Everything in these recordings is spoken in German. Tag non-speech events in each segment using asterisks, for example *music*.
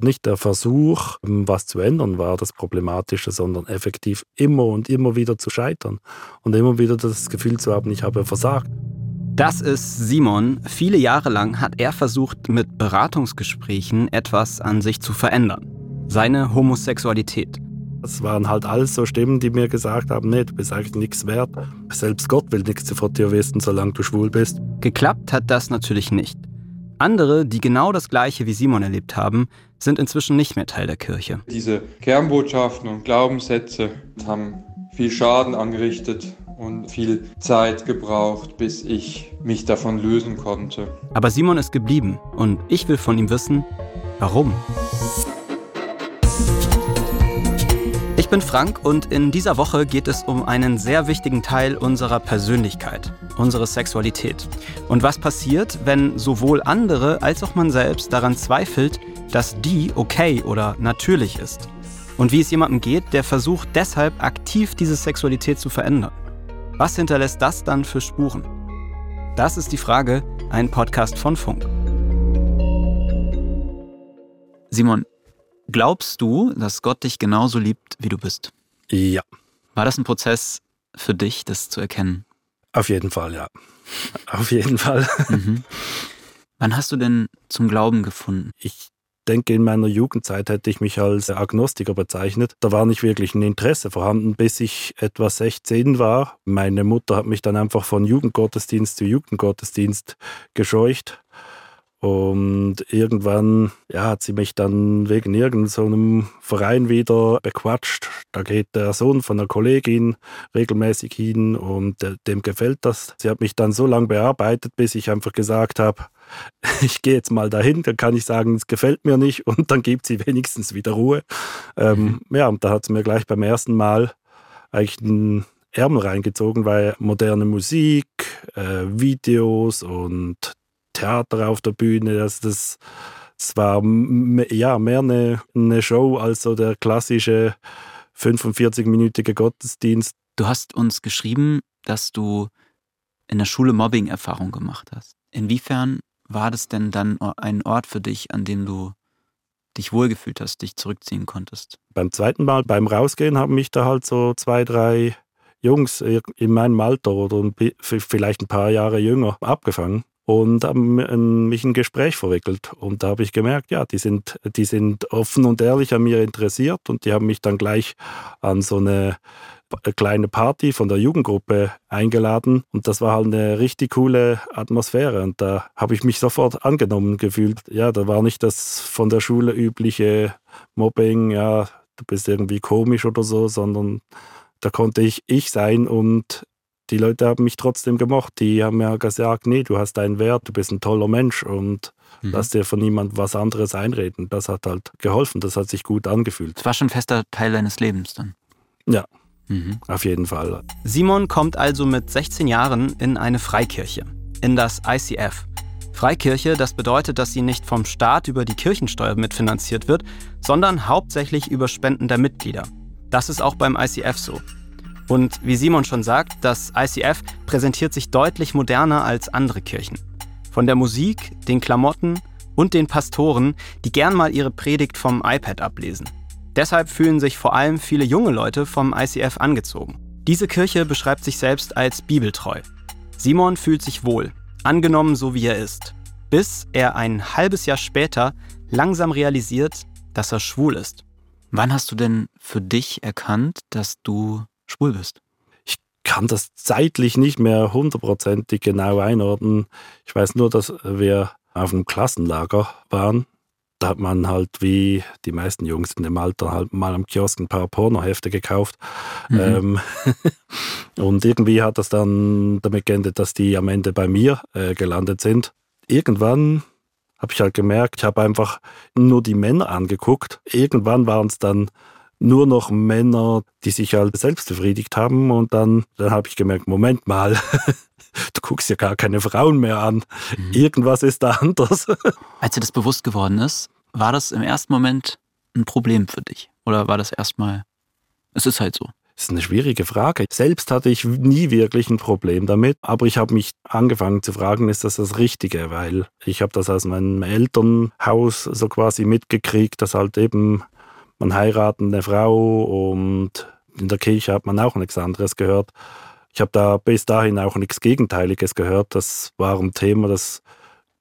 Nicht der Versuch, was zu ändern, war das Problematische, sondern effektiv immer und immer wieder zu scheitern und immer wieder das Gefühl zu haben, ich habe versagt. Das ist Simon. Viele Jahre lang hat er versucht, mit Beratungsgesprächen etwas an sich zu verändern. Seine Homosexualität. Es waren halt alles so Stimmen, die mir gesagt haben, nee, du bist eigentlich nichts wert. Selbst Gott will nichts von dir wissen, solange du schwul bist. Geklappt hat das natürlich nicht. Andere, die genau das Gleiche wie Simon erlebt haben, sind inzwischen nicht mehr Teil der Kirche. Diese Kernbotschaften und Glaubenssätze haben viel Schaden angerichtet und viel Zeit gebraucht, bis ich mich davon lösen konnte. Aber Simon ist geblieben und ich will von ihm wissen, warum. Ich bin Frank und in dieser Woche geht es um einen sehr wichtigen Teil unserer Persönlichkeit, unsere Sexualität. Und was passiert, wenn sowohl andere als auch man selbst daran zweifelt, dass die okay oder natürlich ist. Und wie es jemandem geht, der versucht deshalb aktiv diese Sexualität zu verändern. Was hinterlässt das dann für Spuren? Das ist die Frage, ein Podcast von Funk. Simon, Glaubst du, dass Gott dich genauso liebt, wie du bist? Ja. War das ein Prozess für dich, das zu erkennen? Auf jeden Fall, ja. Auf jeden Fall. Mhm. *laughs* Wann hast du denn zum Glauben gefunden? Ich denke, in meiner Jugendzeit hätte ich mich als Agnostiker bezeichnet. Da war nicht wirklich ein Interesse vorhanden, bis ich etwa 16 war. Meine Mutter hat mich dann einfach von Jugendgottesdienst zu Jugendgottesdienst gescheucht. Und irgendwann ja, hat sie mich dann wegen irgendeinem so Verein wieder bequatscht. Da geht der Sohn von einer Kollegin regelmäßig hin und dem gefällt das. Sie hat mich dann so lange bearbeitet, bis ich einfach gesagt habe, *laughs* ich gehe jetzt mal dahin, dann kann ich sagen, es gefällt mir nicht und dann gibt sie wenigstens wieder Ruhe. Ähm, mhm. ja, und da hat sie mir gleich beim ersten Mal eigentlich einen Ärmel reingezogen, weil moderne Musik, äh, Videos und Theater auf der Bühne. Das, das, das war ja, mehr eine, eine Show als so der klassische 45-minütige Gottesdienst. Du hast uns geschrieben, dass du in der Schule Mobbing-Erfahrung gemacht hast. Inwiefern war das denn dann ein Ort für dich, an dem du dich wohlgefühlt hast, dich zurückziehen konntest? Beim zweiten Mal, beim Rausgehen, haben mich da halt so zwei, drei Jungs in meinem Alter oder vielleicht ein paar Jahre jünger abgefangen und haben mich ein Gespräch verwickelt. Und da habe ich gemerkt, ja, die sind, die sind offen und ehrlich an mir interessiert und die haben mich dann gleich an so eine kleine Party von der Jugendgruppe eingeladen und das war halt eine richtig coole Atmosphäre und da habe ich mich sofort angenommen gefühlt. Ja, da war nicht das von der Schule übliche Mobbing, ja, du bist irgendwie komisch oder so, sondern da konnte ich ich sein und die Leute haben mich trotzdem gemocht. Die haben mir gesagt, nee, du hast einen Wert, du bist ein toller Mensch und mhm. lass dir von niemandem was anderes einreden. Das hat halt geholfen, das hat sich gut angefühlt. Das war schon ein fester Teil deines Lebens dann? Ja, mhm. auf jeden Fall. Simon kommt also mit 16 Jahren in eine Freikirche, in das ICF. Freikirche, das bedeutet, dass sie nicht vom Staat über die Kirchensteuer mitfinanziert wird, sondern hauptsächlich über Spenden der Mitglieder. Das ist auch beim ICF so. Und wie Simon schon sagt, das ICF präsentiert sich deutlich moderner als andere Kirchen. Von der Musik, den Klamotten und den Pastoren, die gern mal ihre Predigt vom iPad ablesen. Deshalb fühlen sich vor allem viele junge Leute vom ICF angezogen. Diese Kirche beschreibt sich selbst als bibeltreu. Simon fühlt sich wohl, angenommen so wie er ist, bis er ein halbes Jahr später langsam realisiert, dass er schwul ist. Wann hast du denn für dich erkannt, dass du schwul bist? Ich kann das zeitlich nicht mehr hundertprozentig genau einordnen. Ich weiß nur, dass wir auf einem Klassenlager waren. Da hat man halt wie die meisten Jungs in dem Alter halt mal am Kiosk ein paar Pornohefte gekauft. Mhm. Ähm, *laughs* und irgendwie hat das dann damit geendet, dass die am Ende bei mir äh, gelandet sind. Irgendwann habe ich halt gemerkt, ich habe einfach nur die Männer angeguckt. Irgendwann waren es dann nur noch Männer, die sich halt selbst befriedigt haben. Und dann, dann habe ich gemerkt, Moment mal, *laughs* du guckst ja gar keine Frauen mehr an. Mhm. Irgendwas ist da anders. *laughs* Als dir das bewusst geworden ist, war das im ersten Moment ein Problem für dich? Oder war das erstmal, es ist halt so? Das ist eine schwierige Frage. Selbst hatte ich nie wirklich ein Problem damit, aber ich habe mich angefangen zu fragen, ist das das Richtige? Weil ich habe das aus meinem Elternhaus so quasi mitgekriegt, dass halt eben man heiratet eine Frau und in der Kirche hat man auch nichts anderes gehört. Ich habe da bis dahin auch nichts Gegenteiliges gehört. Das war ein Thema, das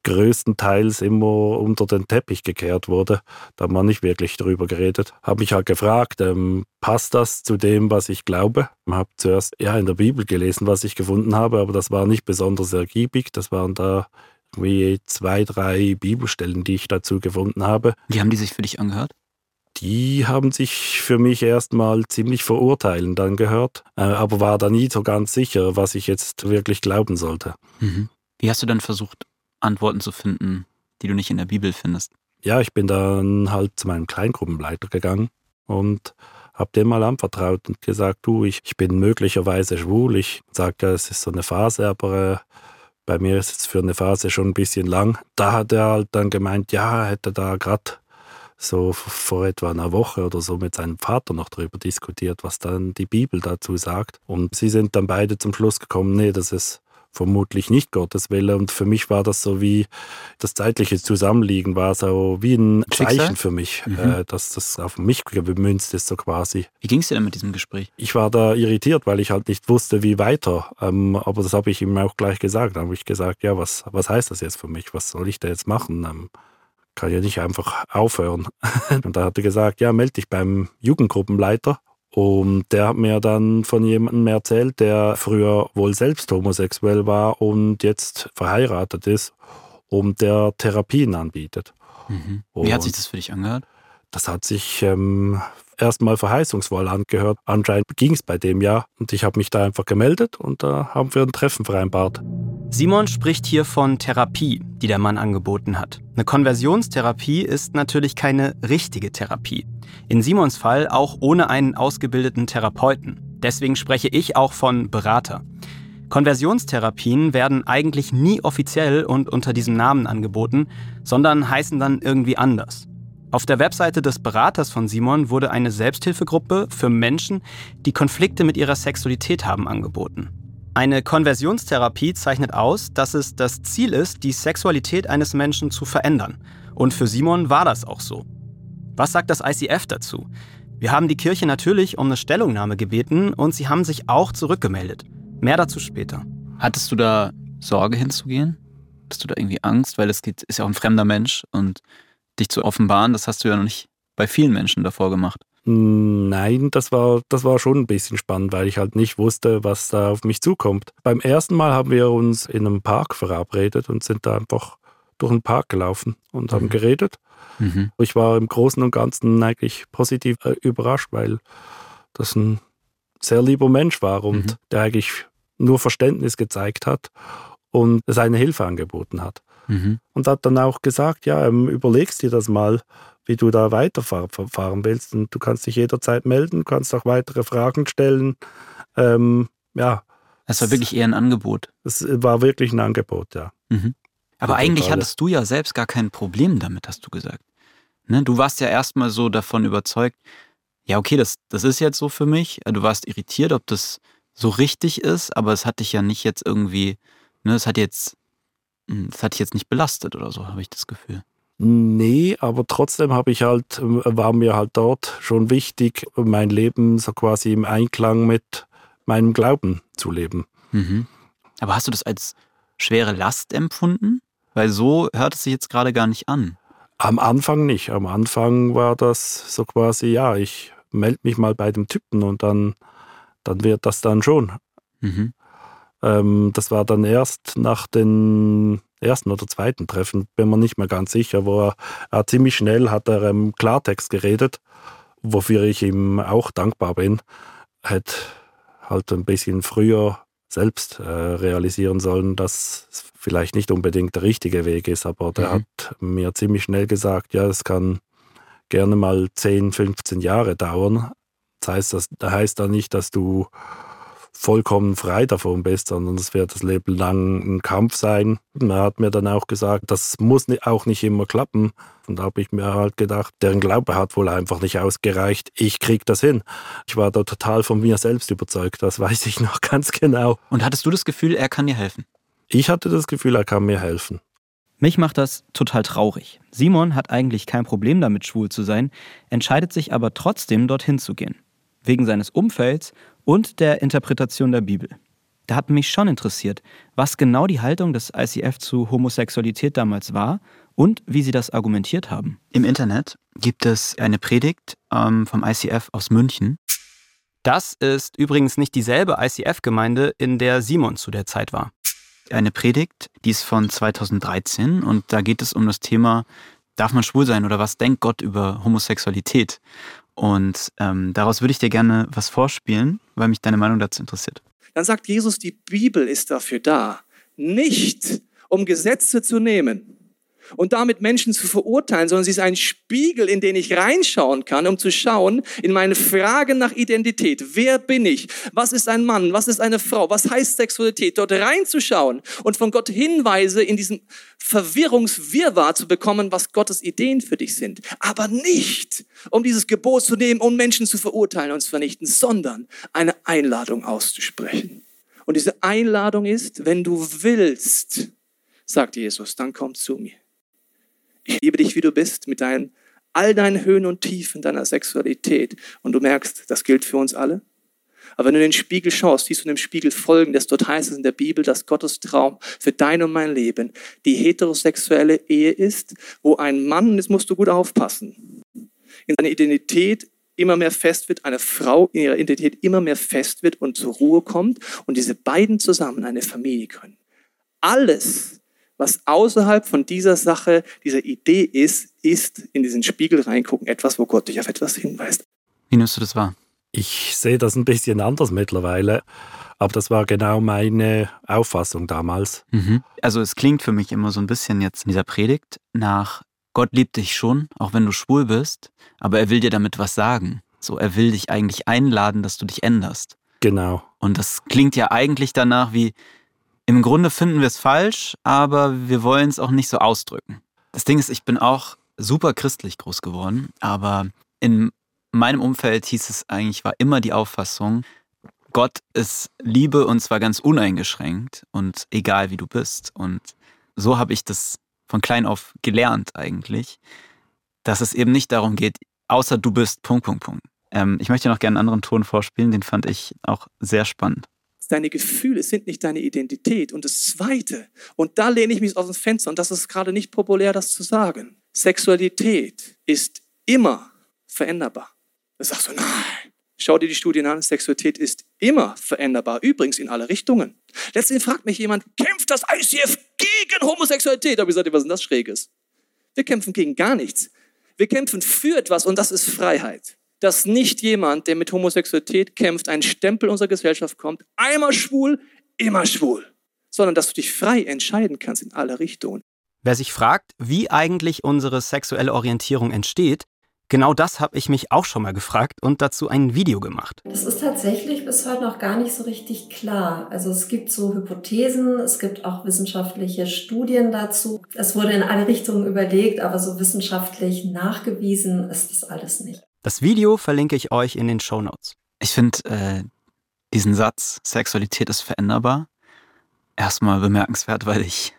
größtenteils immer unter den Teppich gekehrt wurde. Da hat man nicht wirklich darüber geredet. Habe mich halt gefragt, ähm, passt das zu dem, was ich glaube? Ich habe zuerst ja in der Bibel gelesen, was ich gefunden habe, aber das war nicht besonders ergiebig. Das waren da irgendwie zwei, drei Bibelstellen, die ich dazu gefunden habe. Wie haben die sich für dich angehört? Die haben sich für mich erstmal ziemlich verurteilend angehört, äh, aber war da nie so ganz sicher, was ich jetzt wirklich glauben sollte. Mhm. Wie hast du dann versucht, Antworten zu finden, die du nicht in der Bibel findest? Ja, ich bin dann halt zu meinem Kleingruppenleiter gegangen und habe dem mal anvertraut und gesagt, du, ich, ich bin möglicherweise schwul. Ich sage, es ist so eine Phase, aber äh, bei mir ist es für eine Phase schon ein bisschen lang. Da hat er halt dann gemeint, ja, er hätte da gerade so vor etwa einer Woche oder so mit seinem Vater noch darüber diskutiert, was dann die Bibel dazu sagt. Und sie sind dann beide zum Schluss gekommen, nee, das ist vermutlich nicht Gottes Wille. Und für mich war das so wie das zeitliche Zusammenliegen war so wie ein Schicksal? Zeichen für mich, mhm. äh, dass das auf mich gemünzt ist, so quasi. Wie ging es dir denn mit diesem Gespräch? Ich war da irritiert, weil ich halt nicht wusste, wie weiter. Ähm, aber das habe ich ihm auch gleich gesagt. Da habe ich gesagt, ja, was, was heißt das jetzt für mich? Was soll ich da jetzt machen? Ähm, kann ja nicht einfach aufhören. *laughs* Und da hat er gesagt, ja, melde dich beim Jugendgruppenleiter. Und der hat mir dann von jemandem erzählt, der früher wohl selbst homosexuell war und jetzt verheiratet ist und der Therapien anbietet. Mhm. Wie hat sich das für dich angehört? Das hat sich ähm, erstmal verheißungsvoll angehört. Anscheinend ging es bei dem ja und ich habe mich da einfach gemeldet und da haben wir ein Treffen vereinbart. Simon spricht hier von Therapie, die der Mann angeboten hat. Eine Konversionstherapie ist natürlich keine richtige Therapie. In Simons Fall auch ohne einen ausgebildeten Therapeuten. Deswegen spreche ich auch von Berater. Konversionstherapien werden eigentlich nie offiziell und unter diesem Namen angeboten, sondern heißen dann irgendwie anders. Auf der Webseite des Beraters von Simon wurde eine Selbsthilfegruppe für Menschen, die Konflikte mit ihrer Sexualität haben, angeboten. Eine Konversionstherapie zeichnet aus, dass es das Ziel ist, die Sexualität eines Menschen zu verändern. Und für Simon war das auch so. Was sagt das ICF dazu? Wir haben die Kirche natürlich um eine Stellungnahme gebeten und sie haben sich auch zurückgemeldet. Mehr dazu später. Hattest du da Sorge hinzugehen? Hast du da irgendwie Angst? Weil es ist ja auch ein fremder Mensch und dich zu offenbaren, das hast du ja noch nicht bei vielen Menschen davor gemacht. Nein, das war, das war schon ein bisschen spannend, weil ich halt nicht wusste, was da auf mich zukommt. Beim ersten Mal haben wir uns in einem Park verabredet und sind da einfach durch den Park gelaufen und haben mhm. geredet. Mhm. Ich war im Großen und Ganzen eigentlich positiv äh, überrascht, weil das ein sehr lieber Mensch war und mhm. der eigentlich nur Verständnis gezeigt hat und seine Hilfe angeboten hat. Mhm. Und hat dann auch gesagt, ja, ähm, überlegst dir das mal, wie du da weiterfahren willst. Und du kannst dich jederzeit melden, kannst auch weitere Fragen stellen. Ähm, ja. Es war wirklich eher ein Angebot. Es war wirklich ein Angebot, ja. Mhm. Aber Für eigentlich hattest du ja selbst gar kein Problem damit, hast du gesagt. Ne? Du warst ja erstmal so davon überzeugt, ja, okay, das, das ist jetzt so für mich. Du warst irritiert, ob das so richtig ist, aber es hat dich ja nicht jetzt irgendwie, ne, es hat jetzt, hm, es hat dich jetzt nicht belastet oder so, habe ich das Gefühl. Nee, aber trotzdem habe ich halt, war mir halt dort schon wichtig, mein Leben so quasi im Einklang mit meinem Glauben zu leben. Mhm. Aber hast du das als schwere Last empfunden? Weil so hört es sich jetzt gerade gar nicht an. Am Anfang nicht. Am Anfang war das so quasi, ja, ich melde mich mal bei dem Typen und dann, dann wird das dann schon. Mhm. Ähm, das war dann erst nach den ersten oder zweiten Treffen, bin mir nicht mehr ganz sicher, wo er, er ziemlich schnell hat er im Klartext geredet, wofür ich ihm auch dankbar bin. Hätte halt ein bisschen früher selbst äh, realisieren sollen, dass es vielleicht nicht unbedingt der richtige Weg ist, aber der mhm. hat mir ziemlich schnell gesagt, ja, es kann gerne mal 10, 15 Jahre dauern. Das heißt, das heißt dann nicht, dass du vollkommen frei davon bist, sondern es wird das Leben lang ein Kampf sein. Man hat mir dann auch gesagt, das muss auch nicht immer klappen. Und da habe ich mir halt gedacht, deren Glaube hat wohl einfach nicht ausgereicht. Ich krieg das hin. Ich war da total von mir selbst überzeugt. Das weiß ich noch *laughs* ganz genau. Und hattest du das Gefühl, er kann dir helfen? Ich hatte das Gefühl, er kann mir helfen. Mich macht das total traurig. Simon hat eigentlich kein Problem damit, schwul zu sein, entscheidet sich aber trotzdem, dorthin zu gehen. Wegen seines Umfelds und der Interpretation der Bibel. Da hat mich schon interessiert, was genau die Haltung des ICF zu Homosexualität damals war und wie sie das argumentiert haben. Im Internet gibt es eine Predigt ähm, vom ICF aus München. Das ist übrigens nicht dieselbe ICF-Gemeinde, in der Simon zu der Zeit war eine Predigt, die ist von 2013 und da geht es um das Thema, darf man schwul sein oder was denkt Gott über Homosexualität? Und ähm, daraus würde ich dir gerne was vorspielen, weil mich deine Meinung dazu interessiert. Dann sagt Jesus, die Bibel ist dafür da, nicht um Gesetze zu nehmen, und damit Menschen zu verurteilen, sondern sie ist ein Spiegel, in den ich reinschauen kann, um zu schauen in meine Fragen nach Identität. Wer bin ich? Was ist ein Mann? Was ist eine Frau? Was heißt Sexualität? Dort reinzuschauen und von Gott Hinweise in diesem Verwirrungswirrwarr zu bekommen, was Gottes Ideen für dich sind. Aber nicht, um dieses Gebot zu nehmen, um Menschen zu verurteilen und zu vernichten, sondern eine Einladung auszusprechen. Und diese Einladung ist, wenn du willst, sagt Jesus, dann komm zu mir. Ich liebe dich, wie du bist, mit deinen, all deinen Höhen und Tiefen deiner Sexualität. Und du merkst, das gilt für uns alle. Aber wenn du in den Spiegel schaust, siehst du in dem Spiegel folgendes. Dort heißt es in der Bibel, dass Gottes Traum für dein und mein Leben die heterosexuelle Ehe ist, wo ein Mann, jetzt musst du gut aufpassen, in seiner Identität immer mehr fest wird, eine Frau in ihrer Identität immer mehr fest wird und zur Ruhe kommt und diese beiden zusammen eine Familie können. Alles was außerhalb von dieser Sache, dieser Idee ist, ist in diesen Spiegel reingucken, etwas, wo Gott dich auf etwas hinweist. Wie nimmst du das wahr? Ich sehe das ein bisschen anders mittlerweile, aber das war genau meine Auffassung damals. Mhm. Also es klingt für mich immer so ein bisschen jetzt in dieser Predigt nach Gott liebt dich schon, auch wenn du schwul bist, aber er will dir damit was sagen. So, er will dich eigentlich einladen, dass du dich änderst. Genau. Und das klingt ja eigentlich danach wie, im Grunde finden wir es falsch, aber wir wollen es auch nicht so ausdrücken. Das Ding ist, ich bin auch super christlich groß geworden, aber in meinem Umfeld hieß es eigentlich, war immer die Auffassung, Gott ist Liebe und zwar ganz uneingeschränkt und egal wie du bist. Und so habe ich das von klein auf gelernt eigentlich, dass es eben nicht darum geht, außer du bist Punkt, Punkt, Punkt. Ähm, ich möchte noch gerne einen anderen Ton vorspielen, den fand ich auch sehr spannend. Deine Gefühle sind nicht deine Identität. Und das Zweite, und da lehne ich mich aus dem Fenster, und das ist gerade nicht populär, das zu sagen. Sexualität ist immer veränderbar. Da sagst du, nein. Schau dir die Studien an, Sexualität ist immer veränderbar, übrigens in alle Richtungen. Letztendlich fragt mich jemand, kämpft das ICF gegen Homosexualität? Da habe ich gesagt, was ist denn das Schräges? Wir kämpfen gegen gar nichts. Wir kämpfen für etwas und das ist Freiheit dass nicht jemand, der mit Homosexualität kämpft, ein Stempel unserer Gesellschaft kommt, einmal schwul, immer schwul, sondern dass du dich frei entscheiden kannst in alle Richtungen. Wer sich fragt, wie eigentlich unsere sexuelle Orientierung entsteht, genau das habe ich mich auch schon mal gefragt und dazu ein Video gemacht. Das ist tatsächlich bis heute noch gar nicht so richtig klar. Also es gibt so Hypothesen, es gibt auch wissenschaftliche Studien dazu. Es wurde in alle Richtungen überlegt, aber so wissenschaftlich nachgewiesen ist das alles nicht. Das Video verlinke ich euch in den Show Notes. Ich finde äh, diesen Satz, Sexualität ist veränderbar, erstmal bemerkenswert, weil ich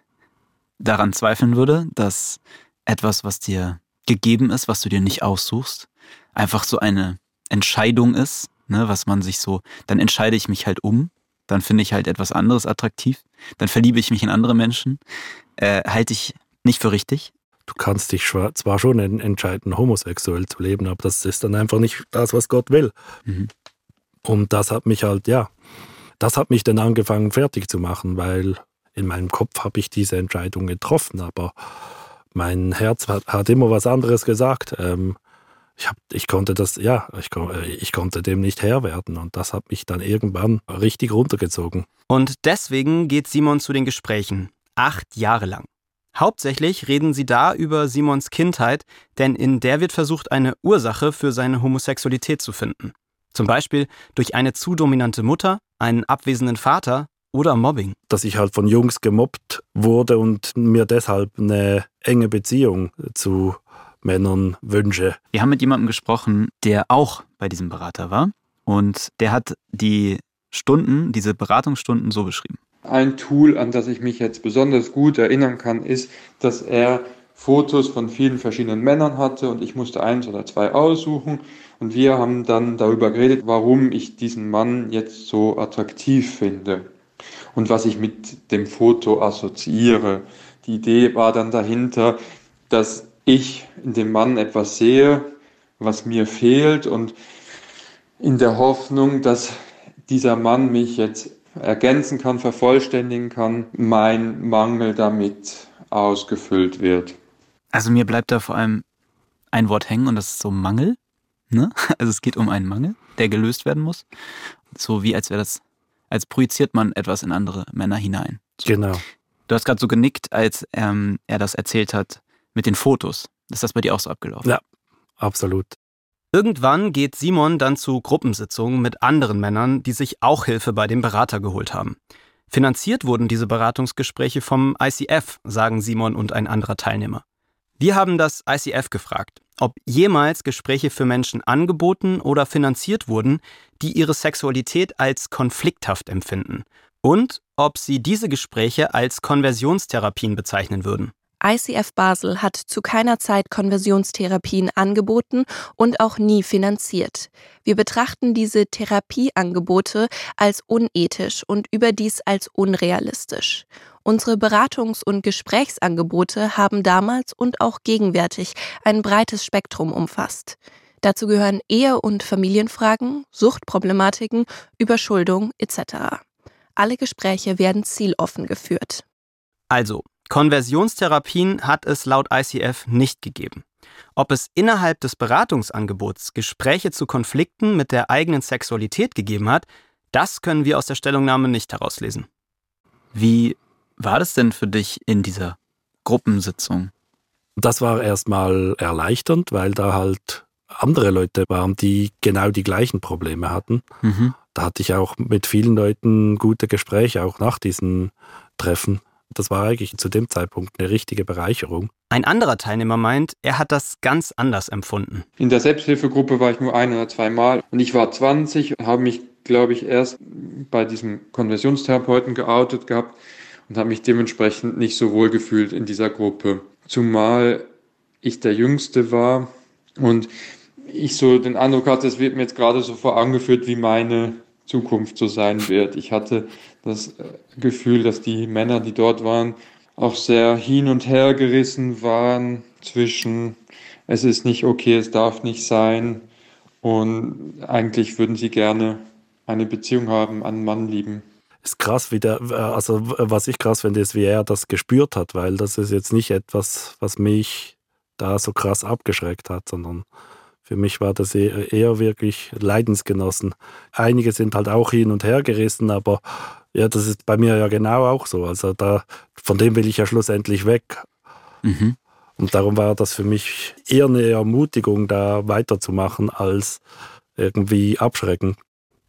daran zweifeln würde, dass etwas, was dir gegeben ist, was du dir nicht aussuchst, einfach so eine Entscheidung ist, ne, was man sich so, dann entscheide ich mich halt um, dann finde ich halt etwas anderes attraktiv, dann verliebe ich mich in andere Menschen, äh, halte ich nicht für richtig du kannst dich zwar schon entscheiden, homosexuell zu leben, aber das ist dann einfach nicht das, was Gott will. Mhm. Und das hat mich halt, ja, das hat mich dann angefangen fertig zu machen, weil in meinem Kopf habe ich diese Entscheidung getroffen, aber mein Herz hat, hat immer was anderes gesagt. Ähm, ich, hab, ich konnte das, ja, ich, ich konnte dem nicht Herr werden und das hat mich dann irgendwann richtig runtergezogen. Und deswegen geht Simon zu den Gesprächen. Acht Jahre lang. Hauptsächlich reden sie da über Simons Kindheit, denn in der wird versucht, eine Ursache für seine Homosexualität zu finden. Zum Beispiel durch eine zu dominante Mutter, einen abwesenden Vater oder Mobbing. Dass ich halt von Jungs gemobbt wurde und mir deshalb eine enge Beziehung zu Männern wünsche. Wir haben mit jemandem gesprochen, der auch bei diesem Berater war und der hat die Stunden, diese Beratungsstunden so beschrieben. Ein Tool, an das ich mich jetzt besonders gut erinnern kann, ist, dass er Fotos von vielen verschiedenen Männern hatte und ich musste eins oder zwei aussuchen und wir haben dann darüber geredet, warum ich diesen Mann jetzt so attraktiv finde und was ich mit dem Foto assoziiere. Die Idee war dann dahinter, dass ich in dem Mann etwas sehe, was mir fehlt und in der Hoffnung, dass dieser Mann mich jetzt ergänzen kann, vervollständigen kann, mein Mangel damit ausgefüllt wird. Also mir bleibt da vor allem ein Wort hängen und das ist so Mangel. Ne? *laughs* Also es geht um einen Mangel, der gelöst werden muss. So wie als wäre das, als projiziert man etwas in andere Männer hinein. So. Genau. Du hast gerade so genickt, als ähm, er das erzählt hat mit den Fotos. Ist das bei dir auch so abgelaufen? Ja, absolut. Irgendwann geht Simon dann zu Gruppensitzungen mit anderen Männern, die sich auch Hilfe bei dem Berater geholt haben. Finanziert wurden diese Beratungsgespräche vom ICF, sagen Simon und ein anderer Teilnehmer. Wir haben das ICF gefragt, ob jemals Gespräche für Menschen angeboten oder finanziert wurden, die ihre Sexualität als konflikthaft empfinden und ob sie diese Gespräche als Konversionstherapien bezeichnen würden. ICF Basel hat zu keiner Zeit Konversionstherapien angeboten und auch nie finanziert. Wir betrachten diese Therapieangebote als unethisch und überdies als unrealistisch. Unsere Beratungs- und Gesprächsangebote haben damals und auch gegenwärtig ein breites Spektrum umfasst. Dazu gehören Ehe- und Familienfragen, Suchtproblematiken, Überschuldung etc. Alle Gespräche werden zieloffen geführt. Also, Konversionstherapien hat es laut ICF nicht gegeben. Ob es innerhalb des Beratungsangebots Gespräche zu Konflikten mit der eigenen Sexualität gegeben hat, das können wir aus der Stellungnahme nicht herauslesen. Wie war das denn für dich in dieser Gruppensitzung? Das war erstmal erleichternd, weil da halt andere Leute waren, die genau die gleichen Probleme hatten. Mhm. Da hatte ich auch mit vielen Leuten gute Gespräche, auch nach diesen Treffen. Das war eigentlich zu dem Zeitpunkt eine richtige Bereicherung. Ein anderer Teilnehmer meint, er hat das ganz anders empfunden. In der Selbsthilfegruppe war ich nur ein oder zwei Mal und ich war 20 und habe mich, glaube ich, erst bei diesem Konversionstherapeuten geoutet gehabt und habe mich dementsprechend nicht so wohl gefühlt in dieser Gruppe. Zumal ich der Jüngste war und ich so den Eindruck hatte, es wird mir jetzt gerade so vor angeführt, wie meine Zukunft so sein wird. Ich hatte das äh, Gefühl, dass die Männer, die dort waren, auch sehr hin und her gerissen waren zwischen es ist nicht okay, es darf nicht sein und eigentlich würden sie gerne eine Beziehung haben, einen Mann lieben. Ist krass, wie der, also was ich krass finde, ist, wie er das gespürt hat, weil das ist jetzt nicht etwas, was mich da so krass abgeschreckt hat, sondern für mich war das eher wirklich Leidensgenossen. Einige sind halt auch hin und her gerissen, aber ja, das ist bei mir ja genau auch so. Also da, von dem will ich ja schlussendlich weg. Mhm. Und darum war das für mich eher eine Ermutigung, da weiterzumachen, als irgendwie abschrecken.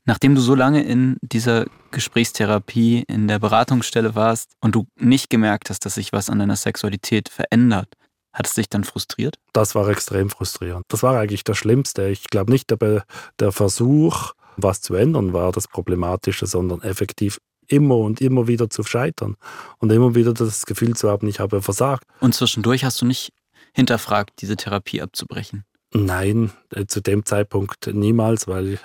Nachdem du so lange in dieser Gesprächstherapie, in der Beratungsstelle warst und du nicht gemerkt hast, dass sich was an deiner Sexualität verändert, hat es dich dann frustriert? Das war extrem frustrierend. Das war eigentlich das Schlimmste. Ich glaube nicht, der, der Versuch, was zu ändern, war das Problematische, sondern effektiv immer und immer wieder zu scheitern und immer wieder das Gefühl zu haben, ich habe versagt. Und zwischendurch hast du nicht hinterfragt, diese Therapie abzubrechen? Nein, äh, zu dem Zeitpunkt niemals, weil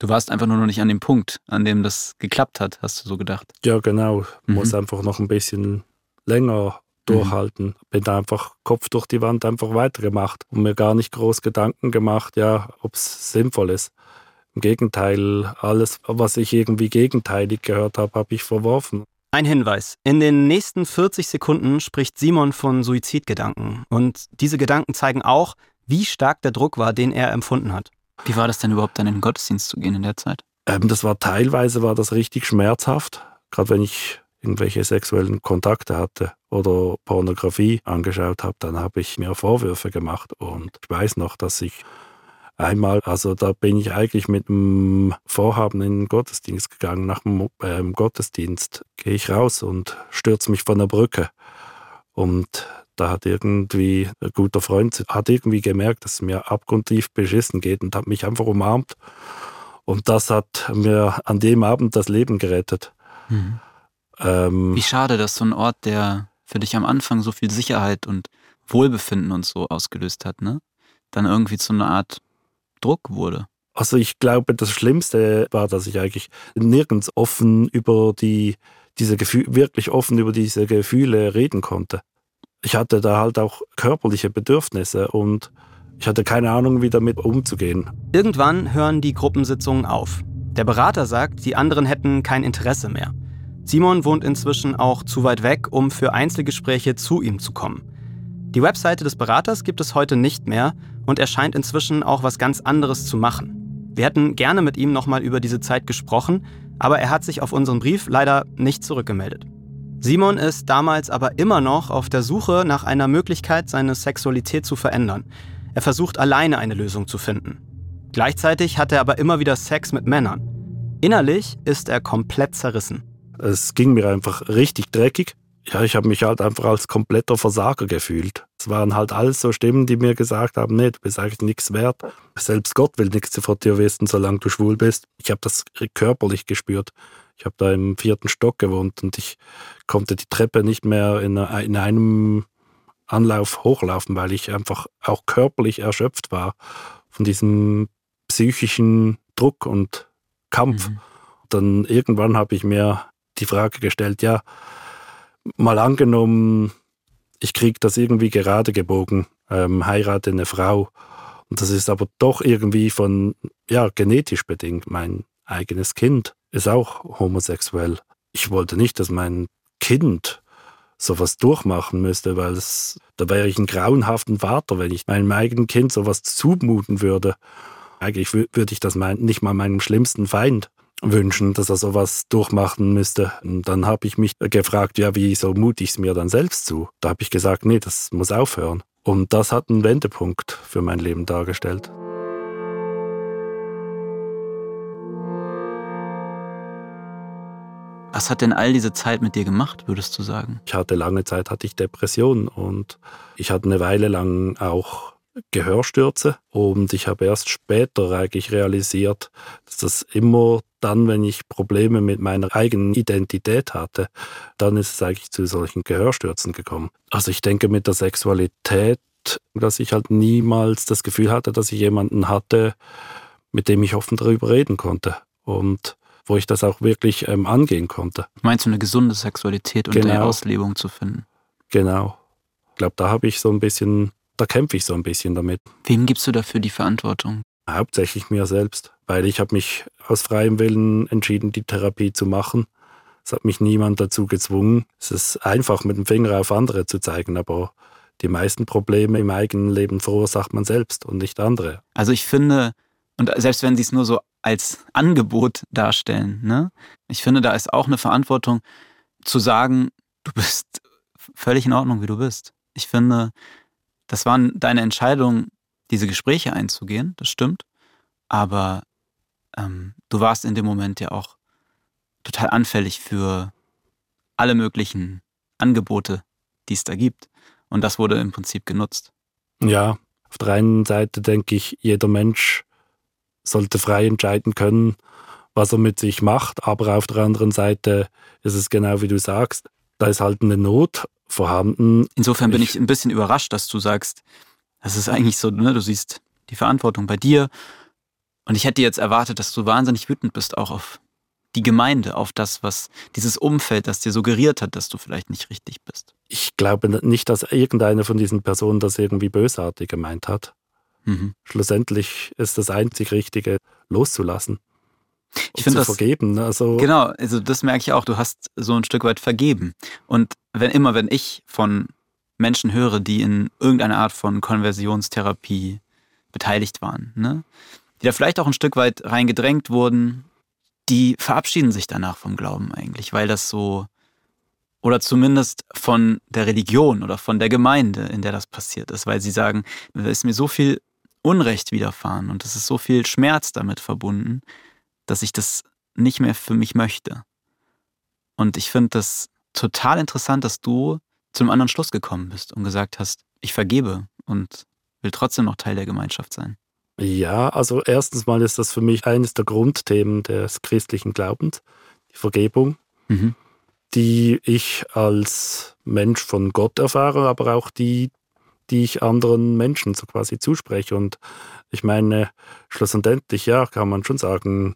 Du warst einfach nur noch nicht an dem Punkt, an dem das geklappt hat, hast du so gedacht. Ja, genau. Mhm. Muss einfach noch ein bisschen länger durchhalten. Mhm. Bin da einfach Kopf durch die Wand einfach weitergemacht und mir gar nicht groß Gedanken gemacht, ja, ob es sinnvoll ist. Im Gegenteil, alles, was ich irgendwie gegenteilig gehört habe, habe ich verworfen. Ein Hinweis. In den nächsten 40 Sekunden spricht Simon von Suizidgedanken. Und diese Gedanken zeigen auch, wie stark der Druck war, den er empfunden hat. Wie war das denn überhaupt, dann in den Gottesdienst zu gehen in der Zeit? Ähm, das war teilweise war das richtig schmerzhaft. Gerade wenn ich irgendwelche sexuellen Kontakte hatte oder Pornografie angeschaut habe, dann habe ich mir Vorwürfe gemacht. Und ich weiß noch, dass ich Einmal, also da bin ich eigentlich mit einem Vorhaben in den Gottesdienst gegangen. Nach dem äh, Gottesdienst gehe ich raus und stürze mich von der Brücke. Und da hat irgendwie ein guter Freund hat irgendwie gemerkt, dass es mir abgrundtief beschissen geht und hat mich einfach umarmt. Und das hat mir an dem Abend das Leben gerettet. Mhm. Ähm, Wie schade, dass so ein Ort, der für dich am Anfang so viel Sicherheit und Wohlbefinden und so ausgelöst hat, ne? Dann irgendwie zu einer Art Druck wurde. Also ich glaube, das Schlimmste war, dass ich eigentlich nirgends offen über die, diese Gefühle, wirklich offen über diese Gefühle reden konnte. Ich hatte da halt auch körperliche Bedürfnisse und ich hatte keine Ahnung, wie damit umzugehen. Irgendwann hören die Gruppensitzungen auf. Der Berater sagt, die anderen hätten kein Interesse mehr. Simon wohnt inzwischen auch zu weit weg, um für Einzelgespräche zu ihm zu kommen. Die Webseite des Beraters gibt es heute nicht mehr und er scheint inzwischen auch was ganz anderes zu machen. Wir hätten gerne mit ihm nochmal über diese Zeit gesprochen, aber er hat sich auf unseren Brief leider nicht zurückgemeldet. Simon ist damals aber immer noch auf der Suche nach einer Möglichkeit, seine Sexualität zu verändern. Er versucht alleine eine Lösung zu finden. Gleichzeitig hat er aber immer wieder Sex mit Männern. Innerlich ist er komplett zerrissen. Es ging mir einfach richtig dreckig. Ja, ich habe mich halt einfach als kompletter Versager gefühlt. Es waren halt alles so Stimmen, die mir gesagt haben, nee, du bist eigentlich nichts wert. Selbst Gott will nichts von dir wissen, solange du schwul bist. Ich habe das körperlich gespürt. Ich habe da im vierten Stock gewohnt und ich konnte die Treppe nicht mehr in, in einem Anlauf hochlaufen, weil ich einfach auch körperlich erschöpft war von diesem psychischen Druck und Kampf. Mhm. Dann irgendwann habe ich mir die Frage gestellt, ja, mal angenommen, ich kriege das irgendwie gerade gebogen, ähm, heirate eine Frau. Und das ist aber doch irgendwie von, ja, genetisch bedingt. Mein eigenes Kind ist auch homosexuell. Ich wollte nicht, dass mein Kind sowas durchmachen müsste, weil es, da wäre ich ein grauenhaften Vater, wenn ich meinem eigenen Kind sowas zumuten würde. Eigentlich würde ich das mein, nicht mal meinem schlimmsten Feind wünschen, dass er sowas durchmachen müsste. Und dann habe ich mich gefragt, ja, wieso mute ich es mir dann selbst zu? Da habe ich gesagt, nee, das muss aufhören. Und das hat einen Wendepunkt für mein Leben dargestellt. Was hat denn all diese Zeit mit dir gemacht, würdest du sagen? Ich hatte lange Zeit hatte ich Depressionen und ich hatte eine Weile lang auch Gehörstürze und ich habe erst später eigentlich realisiert, dass das immer dann, wenn ich Probleme mit meiner eigenen Identität hatte, dann ist es eigentlich zu solchen Gehörstürzen gekommen. Also ich denke mit der Sexualität, dass ich halt niemals das Gefühl hatte, dass ich jemanden hatte, mit dem ich offen darüber reden konnte und wo ich das auch wirklich ähm, angehen konnte. Meinst du eine gesunde Sexualität und genau. eine Auslebung zu finden? Genau. Ich glaube, da habe ich so ein bisschen, da kämpfe ich so ein bisschen damit. Wem gibst du dafür die Verantwortung? Hauptsächlich mir selbst, weil ich habe mich aus freiem Willen entschieden, die Therapie zu machen. Es hat mich niemand dazu gezwungen. Es ist einfach, mit dem Finger auf andere zu zeigen, aber die meisten Probleme im eigenen Leben verursacht man selbst und nicht andere. Also ich finde, und selbst wenn sie es nur so als Angebot darstellen, ne, ich finde, da ist auch eine Verantwortung zu sagen, du bist völlig in Ordnung, wie du bist. Ich finde, das waren deine Entscheidungen, diese Gespräche einzugehen, das stimmt. Aber ähm, du warst in dem Moment ja auch total anfällig für alle möglichen Angebote, die es da gibt. Und das wurde im Prinzip genutzt. Ja, auf der einen Seite denke ich, jeder Mensch sollte frei entscheiden können, was er mit sich macht. Aber auf der anderen Seite ist es genau wie du sagst, da ist halt eine Not vorhanden. Insofern bin ich, ich ein bisschen überrascht, dass du sagst, das ist eigentlich so, ne, du siehst die Verantwortung bei dir. Und ich hätte jetzt erwartet, dass du wahnsinnig wütend bist auch auf die Gemeinde, auf das, was dieses Umfeld, das dir suggeriert hat, dass du vielleicht nicht richtig bist. Ich glaube nicht, dass irgendeine von diesen Personen das irgendwie bösartig gemeint hat. Mhm. Schlussendlich ist das einzig Richtige, loszulassen. Ich finde das vergeben. Ne? Also genau, also das merke ich auch. Du hast so ein Stück weit vergeben. Und wenn immer, wenn ich von Menschen höre, die in irgendeiner Art von Konversionstherapie beteiligt waren, ne? Die da vielleicht auch ein Stück weit reingedrängt wurden, die verabschieden sich danach vom Glauben eigentlich, weil das so, oder zumindest von der Religion oder von der Gemeinde, in der das passiert ist, weil sie sagen, es ist mir so viel Unrecht widerfahren und es ist so viel Schmerz damit verbunden, dass ich das nicht mehr für mich möchte. Und ich finde das total interessant, dass du zum anderen Schluss gekommen bist und gesagt hast, ich vergebe und will trotzdem noch Teil der Gemeinschaft sein. Ja, also erstens mal ist das für mich eines der Grundthemen des christlichen Glaubens, die Vergebung, mhm. die ich als Mensch von Gott erfahre, aber auch die, die ich anderen Menschen so quasi zuspreche. Und ich meine, schlussendlich, ja, kann man schon sagen,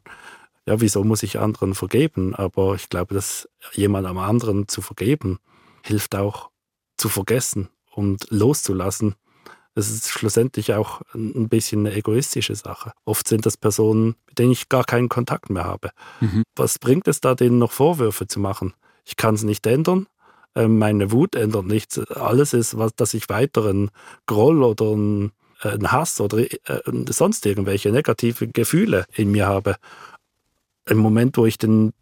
ja, wieso muss ich anderen vergeben? Aber ich glaube, dass jemand am anderen zu vergeben, hilft auch zu vergessen und loszulassen. Es ist schlussendlich auch ein bisschen eine egoistische Sache. Oft sind das Personen, mit denen ich gar keinen Kontakt mehr habe. Mhm. Was bringt es da, denen noch Vorwürfe zu machen? Ich kann es nicht ändern. Ähm, meine Wut ändert nichts. Alles ist, was, dass ich weiteren Groll oder einen Hass oder äh, sonst irgendwelche negative Gefühle in mir habe. Im Moment, wo ich den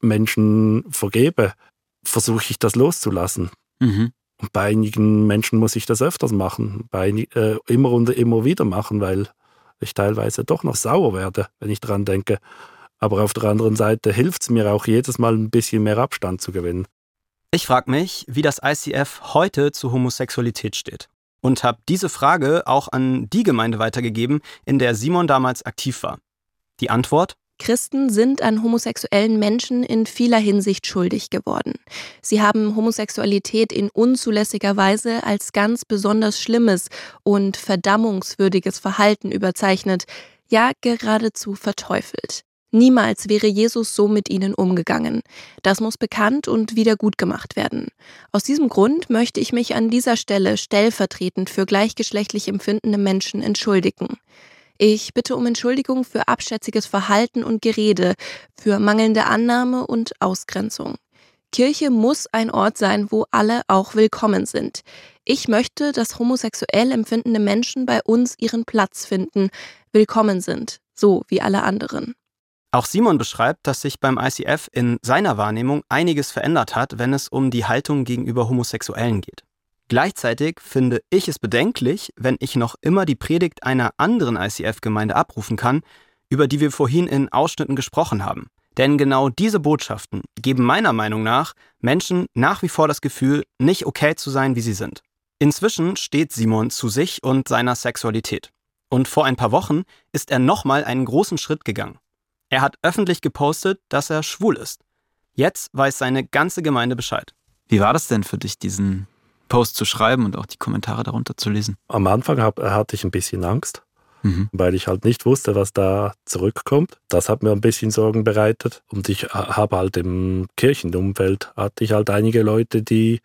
Menschen vergebe, versuche ich das loszulassen. Mhm. Und bei einigen Menschen muss ich das öfters machen, bei, äh, immer und immer wieder machen, weil ich teilweise doch noch sauer werde, wenn ich daran denke. Aber auf der anderen Seite hilft es mir auch jedes Mal ein bisschen mehr Abstand zu gewinnen. Ich frage mich, wie das ICF heute zu Homosexualität steht. Und habe diese Frage auch an die Gemeinde weitergegeben, in der Simon damals aktiv war. Die Antwort? Christen sind an homosexuellen Menschen in vieler Hinsicht schuldig geworden. Sie haben Homosexualität in unzulässiger Weise als ganz besonders schlimmes und verdammungswürdiges Verhalten überzeichnet, ja geradezu verteufelt. Niemals wäre Jesus so mit ihnen umgegangen. Das muss bekannt und wieder gut gemacht werden. Aus diesem Grund möchte ich mich an dieser Stelle stellvertretend für gleichgeschlechtlich empfindende Menschen entschuldigen. Ich bitte um Entschuldigung für abschätziges Verhalten und Gerede, für mangelnde Annahme und Ausgrenzung. Kirche muss ein Ort sein, wo alle auch willkommen sind. Ich möchte, dass homosexuell empfindende Menschen bei uns ihren Platz finden, willkommen sind, so wie alle anderen. Auch Simon beschreibt, dass sich beim ICF in seiner Wahrnehmung einiges verändert hat, wenn es um die Haltung gegenüber Homosexuellen geht. Gleichzeitig finde ich es bedenklich, wenn ich noch immer die Predigt einer anderen ICF-Gemeinde abrufen kann, über die wir vorhin in Ausschnitten gesprochen haben. Denn genau diese Botschaften geben meiner Meinung nach Menschen nach wie vor das Gefühl, nicht okay zu sein, wie sie sind. Inzwischen steht Simon zu sich und seiner Sexualität. Und vor ein paar Wochen ist er nochmal einen großen Schritt gegangen. Er hat öffentlich gepostet, dass er schwul ist. Jetzt weiß seine ganze Gemeinde Bescheid. Wie war das denn für dich, diesen Post zu schreiben und auch die Kommentare darunter zu lesen? Am Anfang hab, hatte ich ein bisschen Angst, mhm. weil ich halt nicht wusste, was da zurückkommt. Das hat mir ein bisschen Sorgen bereitet. Und ich habe halt im Kirchenumfeld hatte ich halt einige Leute, die,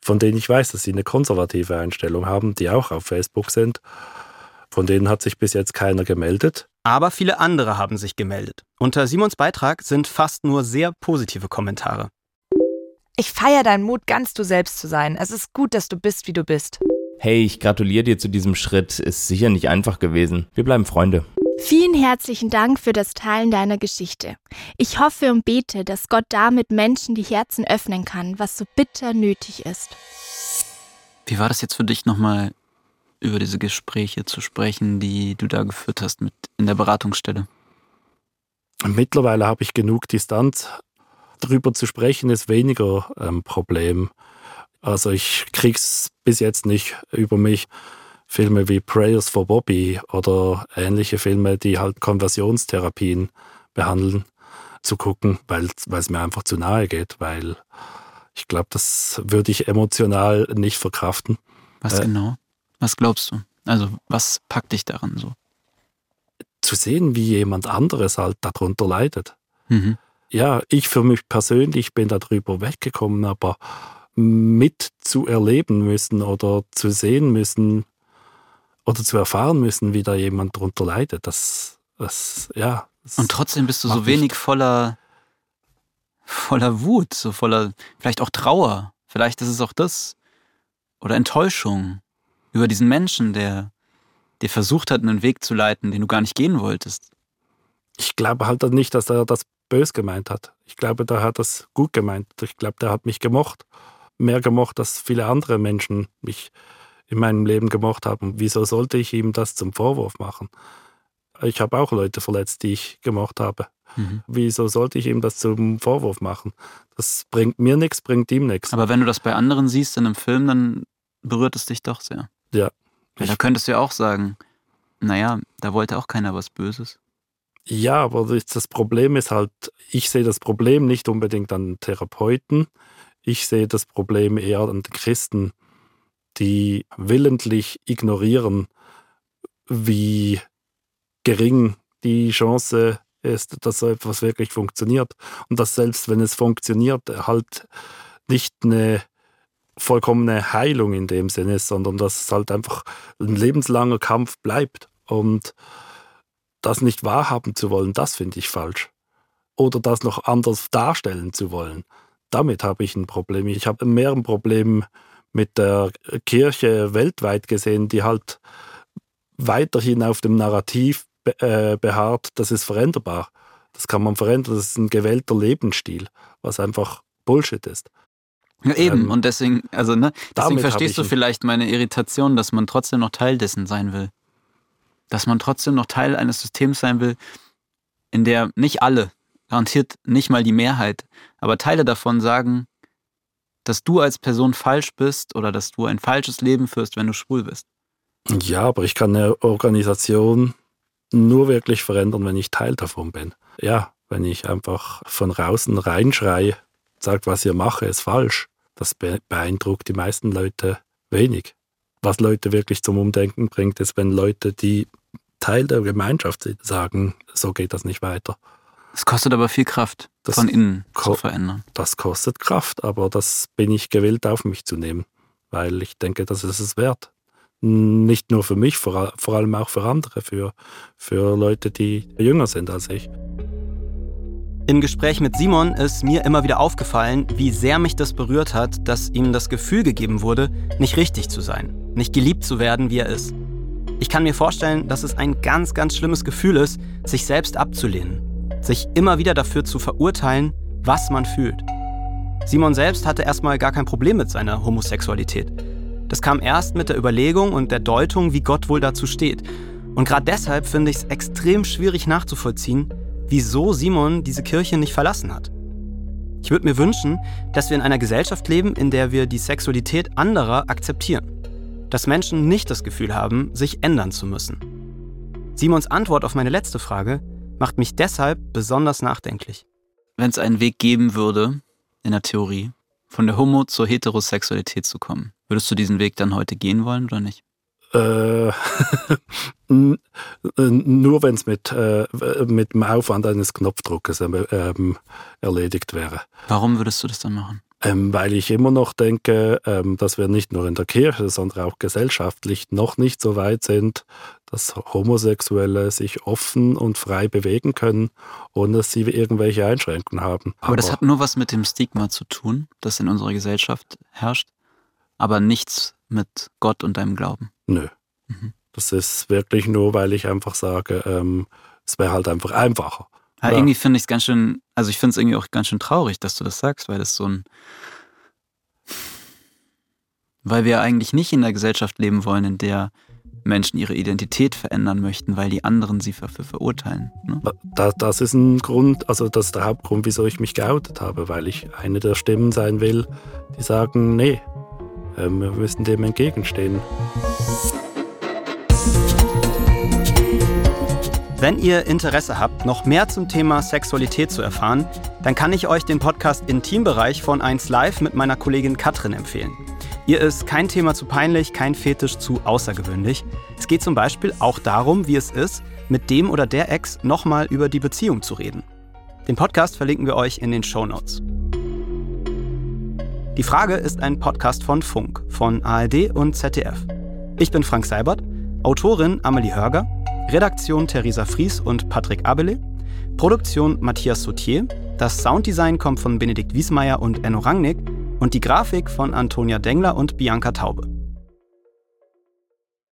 von denen ich weiß, dass sie eine konservative Einstellung haben, die auch auf Facebook sind. Von denen hat sich bis jetzt keiner gemeldet. Aber viele andere haben sich gemeldet. Unter Simons Beitrag sind fast nur sehr positive Kommentare. Ich feiere deinen Mut, ganz du selbst zu sein. Es ist gut, dass du bist, wie du bist. Hey, ich gratuliere dir zu diesem Schritt. Ist sicher nicht einfach gewesen. Wir bleiben Freunde. Vielen herzlichen Dank für das Teilen deiner Geschichte. Ich hoffe und bete, dass Gott damit Menschen die Herzen öffnen kann, was so bitter nötig ist. Wie war das jetzt für dich nochmal über diese Gespräche zu sprechen, die du da geführt hast mit in der Beratungsstelle? Mittlerweile habe ich genug Distanz darüber zu sprechen ist weniger ein ähm, Problem. Also ich krieg's bis jetzt nicht über mich. Filme wie Prayers for Bobby oder ähnliche Filme, die halt Konversionstherapien behandeln, zu gucken, weil es mir einfach zu nahe geht, weil ich glaube, das würde ich emotional nicht verkraften. Was äh, genau? Was glaubst du? Also was packt dich daran so? Zu sehen, wie jemand anderes halt darunter leidet. Mhm ja, ich für mich persönlich bin darüber weggekommen, aber mit zu erleben müssen oder zu sehen müssen oder zu erfahren müssen, wie da jemand darunter leidet, das, das ja. Das Und trotzdem bist du so wenig voller, voller Wut, so voller, vielleicht auch Trauer. Vielleicht ist es auch das. Oder Enttäuschung über diesen Menschen, der dir versucht hat, einen Weg zu leiten, den du gar nicht gehen wolltest. Ich glaube halt nicht, dass er das bös gemeint hat. Ich glaube, der hat das gut gemeint. Ich glaube, der hat mich gemocht. Mehr gemocht, als viele andere Menschen mich in meinem Leben gemacht habe. Und wieso sollte ich ihm das zum Vorwurf machen? Ich habe auch Leute verletzt, die ich gemacht habe. Mhm. Wieso sollte ich ihm das zum Vorwurf machen? Das bringt mir nichts, bringt ihm nichts. Aber wenn du das bei anderen siehst in einem Film, dann berührt es dich doch sehr. Ja. ja da könntest du ja auch sagen, naja, da wollte auch keiner was Böses. Ja, aber das Problem ist halt, ich sehe das Problem nicht unbedingt an Therapeuten. Ich sehe das Problem eher an den Christen, die willentlich ignorieren, wie gering die Chance ist, dass so etwas wirklich funktioniert. Und dass selbst wenn es funktioniert, halt nicht eine vollkommene Heilung in dem Sinne ist, sondern dass es halt einfach ein lebenslanger Kampf bleibt. Und das nicht wahrhaben zu wollen, das finde ich falsch. Oder das noch anders darstellen zu wollen. Damit habe ich ein Problem. Ich habe mehr ein Problem mit der Kirche weltweit gesehen, die halt weiterhin auf dem Narrativ äh, beharrt, das ist veränderbar. Das kann man verändern, das ist ein gewählter Lebensstil, was einfach Bullshit ist. Ja, eben, ähm, und deswegen, also, ne, deswegen verstehst du vielleicht meine Irritation, dass man trotzdem noch Teil dessen sein will. Dass man trotzdem noch Teil eines Systems sein will, in der nicht alle, garantiert nicht mal die Mehrheit, aber Teile davon sagen, dass du als Person falsch bist oder dass du ein falsches Leben führst, wenn du schwul bist. Ja, aber ich kann eine Organisation nur wirklich verändern, wenn ich Teil davon bin. Ja, wenn ich einfach von draußen reinschreie, sagt, was ihr mache, ist falsch. Das beeindruckt die meisten Leute wenig. Was Leute wirklich zum Umdenken bringt, ist, wenn Leute, die Teil der Gemeinschaft sind, sagen, so geht das nicht weiter. Es kostet aber viel Kraft, das von innen zu verändern. Das kostet Kraft, aber das bin ich gewillt auf mich zu nehmen, weil ich denke, das ist es wert nicht nur für mich, vor, vor allem auch für andere, für, für Leute, die jünger sind als ich. Im Gespräch mit Simon ist mir immer wieder aufgefallen, wie sehr mich das berührt hat, dass ihm das Gefühl gegeben wurde, nicht richtig zu sein, nicht geliebt zu werden, wie er ist. Ich kann mir vorstellen, dass es ein ganz, ganz schlimmes Gefühl ist, sich selbst abzulehnen, sich immer wieder dafür zu verurteilen, was man fühlt. Simon selbst hatte erstmal gar kein Problem mit seiner Homosexualität. Das kam erst mit der Überlegung und der Deutung, wie Gott wohl dazu steht. Und gerade deshalb finde ich es extrem schwierig nachzuvollziehen, wieso Simon diese Kirche nicht verlassen hat. Ich würde mir wünschen, dass wir in einer Gesellschaft leben, in der wir die Sexualität anderer akzeptieren. Dass Menschen nicht das Gefühl haben, sich ändern zu müssen. Simons Antwort auf meine letzte Frage macht mich deshalb besonders nachdenklich. Wenn es einen Weg geben würde, in der Theorie, von der Homo zur Heterosexualität zu kommen, Würdest du diesen Weg dann heute gehen wollen oder nicht? Äh, *laughs* nur wenn es mit, äh, mit dem Aufwand eines Knopfdruckes ähm, erledigt wäre. Warum würdest du das dann machen? Ähm, weil ich immer noch denke, ähm, dass wir nicht nur in der Kirche, sondern auch gesellschaftlich noch nicht so weit sind, dass Homosexuelle sich offen und frei bewegen können, ohne dass sie irgendwelche Einschränkungen haben. Aber, Aber das hat nur was mit dem Stigma zu tun, das in unserer Gesellschaft herrscht aber nichts mit Gott und deinem Glauben. Nö. Mhm. Das ist wirklich nur, weil ich einfach sage, ähm, es wäre halt einfach einfacher. Ja, ja. irgendwie finde ich es ganz schön, also ich finde es irgendwie auch ganz schön traurig, dass du das sagst, weil das so ein. Weil wir eigentlich nicht in der Gesellschaft leben wollen, in der Menschen ihre Identität verändern möchten, weil die anderen sie dafür verurteilen. Ne? Das, das, ist ein Grund, also das ist der Hauptgrund, wieso ich mich geoutet habe, weil ich eine der Stimmen sein will, die sagen, nee, ähm, wir müssen dem entgegenstehen. Wenn ihr Interesse habt, noch mehr zum Thema Sexualität zu erfahren, dann kann ich euch den Podcast Intimbereich von 1 Live mit meiner Kollegin Katrin empfehlen. Ihr ist kein Thema zu peinlich, kein Fetisch zu außergewöhnlich. Es geht zum Beispiel auch darum, wie es ist, mit dem oder der Ex nochmal über die Beziehung zu reden. Den Podcast verlinken wir euch in den Show Notes. Die Frage ist ein Podcast von Funk, von ARD und ZDF. Ich bin Frank Seibert, Autorin Amelie Hörger, Redaktion Theresa Fries und Patrick Abele, Produktion Matthias Sautier, das Sounddesign kommt von Benedikt Wiesmeier und Enno Rangnick. Und die Grafik von Antonia Dengler und Bianca Taube.